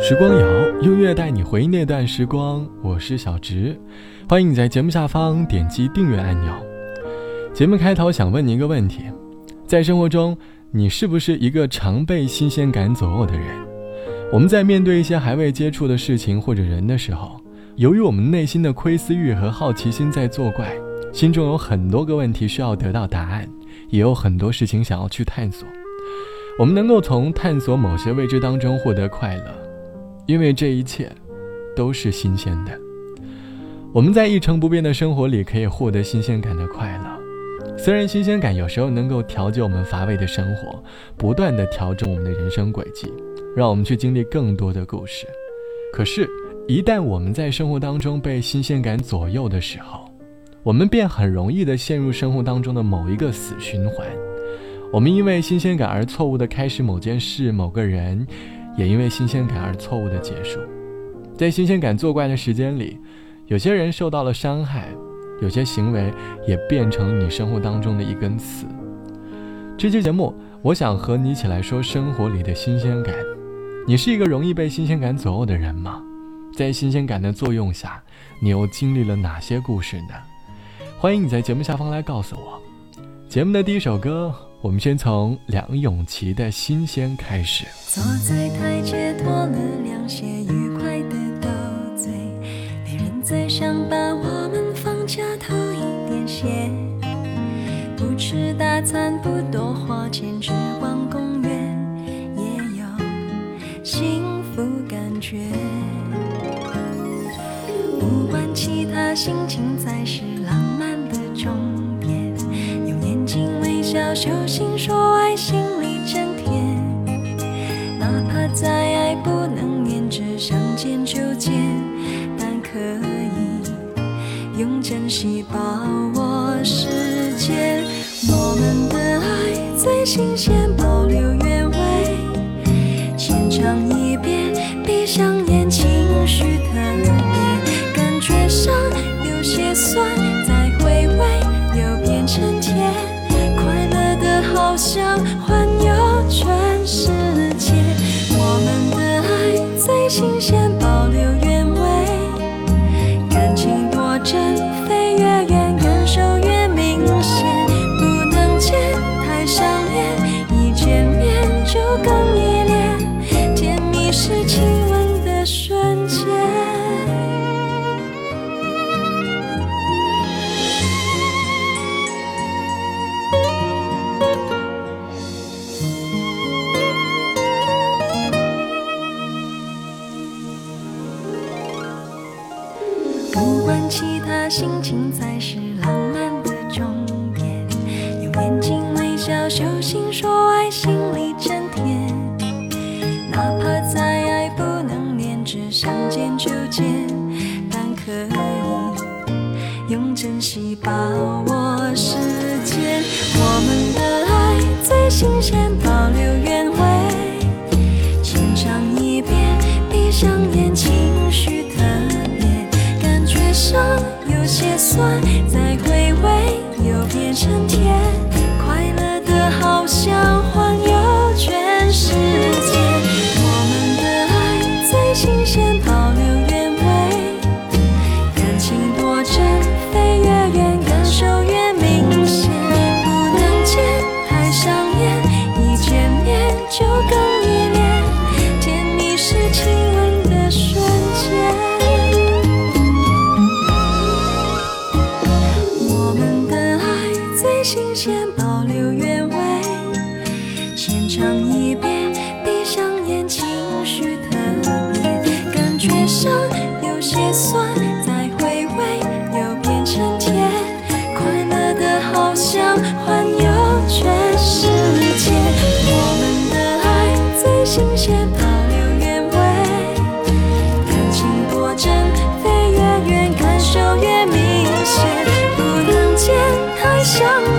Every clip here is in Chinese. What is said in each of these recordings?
时光谣，音乐带你回忆那段时光。我是小植，欢迎你在节目下方点击订阅按钮。节目开头想问你一个问题：在生活中，你是不是一个常被新鲜感左右的人？我们在面对一些还未接触的事情或者人的时候，由于我们内心的窥私欲和好奇心在作怪，心中有很多个问题需要得到答案，也有很多事情想要去探索。我们能够从探索某些未知当中获得快乐。因为这一切都是新鲜的，我们在一成不变的生活里可以获得新鲜感的快乐。虽然新鲜感有时候能够调节我们乏味的生活，不断的调整我们的人生轨迹，让我们去经历更多的故事。可是，一旦我们在生活当中被新鲜感左右的时候，我们便很容易的陷入生活当中的某一个死循环。我们因为新鲜感而错误的开始某件事、某个人。也因为新鲜感而错误的结束，在新鲜感作怪的时间里，有些人受到了伤害，有些行为也变成你生活当中的一根刺。这期节目，我想和你一起来说生活里的新鲜感。你是一个容易被新鲜感左右的人吗？在新鲜感的作用下，你又经历了哪些故事呢？欢迎你在节目下方来告诉我。节目的第一首歌。我们先从梁咏琪的新鲜开始。坐在台阶脱了凉鞋，愉快的斗嘴。别人再想把我们放假偷一点闲。不吃大餐，不多花钱，只逛公园，也有幸福感觉。不管其他，心情才是浪小修行说爱心里真甜，哪怕再爱不能黏着，想见就见，但可以用珍惜把握时间。我们的爱最新鲜，保留原味，浅尝一遍，闭上眼，情绪特别，感觉上有些酸，其他心情才是浪漫的终点。用眼睛微笑，手心说爱心里真甜。哪怕再爱不能连着，想见就见，但可以用珍惜把握时间。我们的爱最新鲜，保留算在酸，再回味又变成甜，快乐的好像环游全世界。我们的爱最新鲜，保留原味，感情多真，飞越远，感受越明显，不能见太想。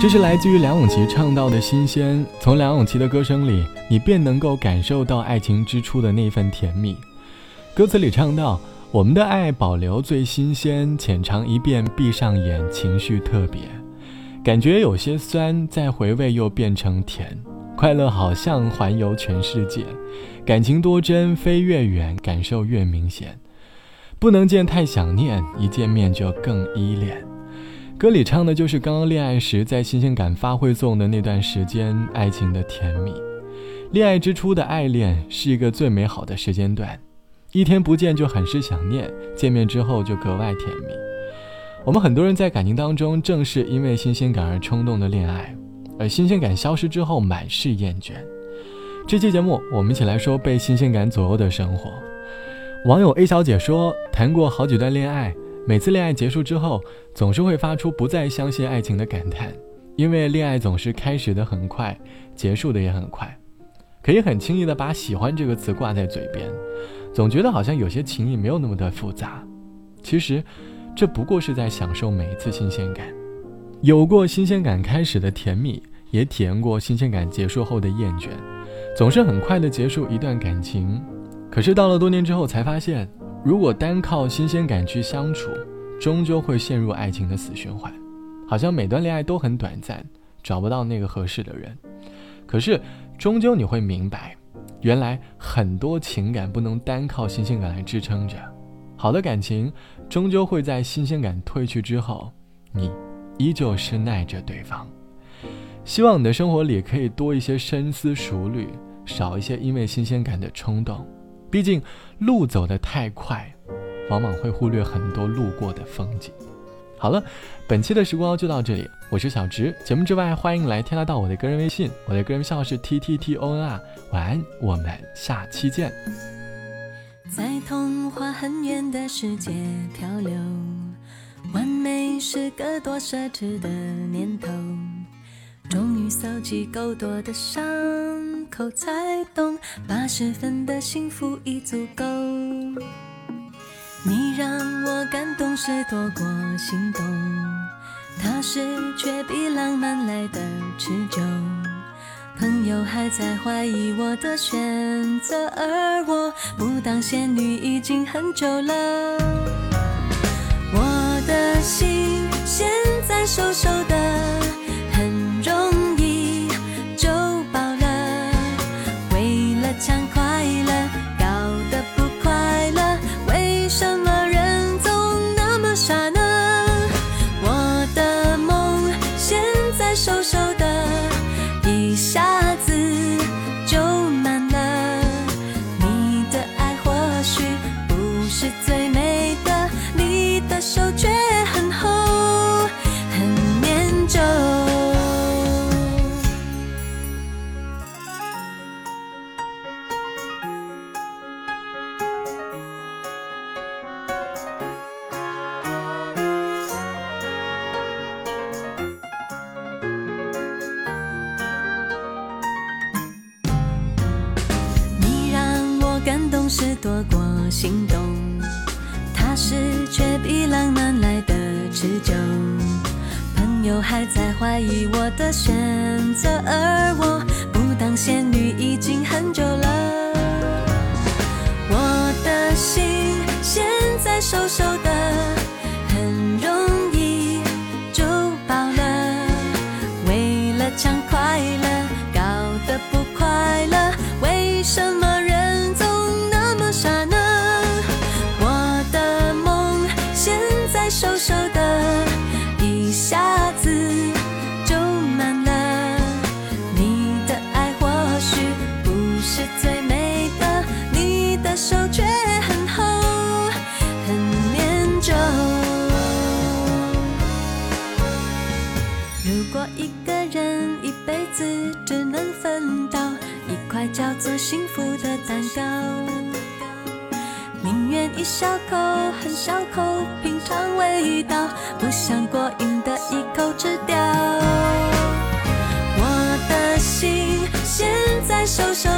这是来自于梁咏琪唱到的新鲜，从梁咏琪的歌声里，你便能够感受到爱情之初的那份甜蜜。歌词里唱到：“我们的爱保留最新鲜，浅尝一遍，闭上眼，情绪特别，感觉有些酸，再回味又变成甜，快乐好像环游全世界，感情多真，飞越远，感受越明显，不能见太想念，一见面就更依恋。歌里唱的就是刚刚恋爱时在新鲜感发挥作用的那段时间，爱情的甜蜜。恋爱之初的爱恋是一个最美好的时间段。一天不见就很是想念，见面之后就格外甜蜜。我们很多人在感情当中，正是因为新鲜感而冲动的恋爱，而新鲜感消失之后，满是厌倦。这期节目，我们一起来说被新鲜感左右的生活。网友 A 小姐说，谈过好几段恋爱，每次恋爱结束之后，总是会发出不再相信爱情的感叹，因为恋爱总是开始的很快，结束的也很快，可以很轻易的把喜欢这个词挂在嘴边。总觉得好像有些情谊没有那么的复杂，其实，这不过是在享受每一次新鲜感，有过新鲜感开始的甜蜜，也体验过新鲜感结束后的厌倦，总是很快的结束一段感情。可是到了多年之后才发现，如果单靠新鲜感去相处，终究会陷入爱情的死循环，好像每段恋爱都很短暂，找不到那个合适的人。可是，终究你会明白。原来很多情感不能单靠新鲜感来支撑着，好的感情终究会在新鲜感褪去之后，你依旧是耐着对方。希望你的生活里可以多一些深思熟虑，少一些因为新鲜感的冲动。毕竟路走得太快，往往会忽略很多路过的风景。好了，本期的时光就到这里。我是小直，节目之外欢迎来添加到我的个人微信，我的个人号是 t t t o n r。晚安，我们下期见。在童话很远的世界漂流，完美是个多奢侈的念头。终于搜集够多的伤口，才懂八十分的幸福已足够。你让我感动是多过心动，踏实却比浪漫来的持久。朋友还在怀疑我的选择，而我不当仙女已经很久了。我的心现在瘦瘦的。许多过心动，踏实却比浪漫来的持久。朋友还在怀疑我的选择，而我不当仙女已经很久了。我的心现在瘦瘦我一个人一辈子只能分到一块叫做幸福的蛋糕，宁愿一小口很小口品尝味道，不想过瘾的一口吃掉。我的心现在受伤。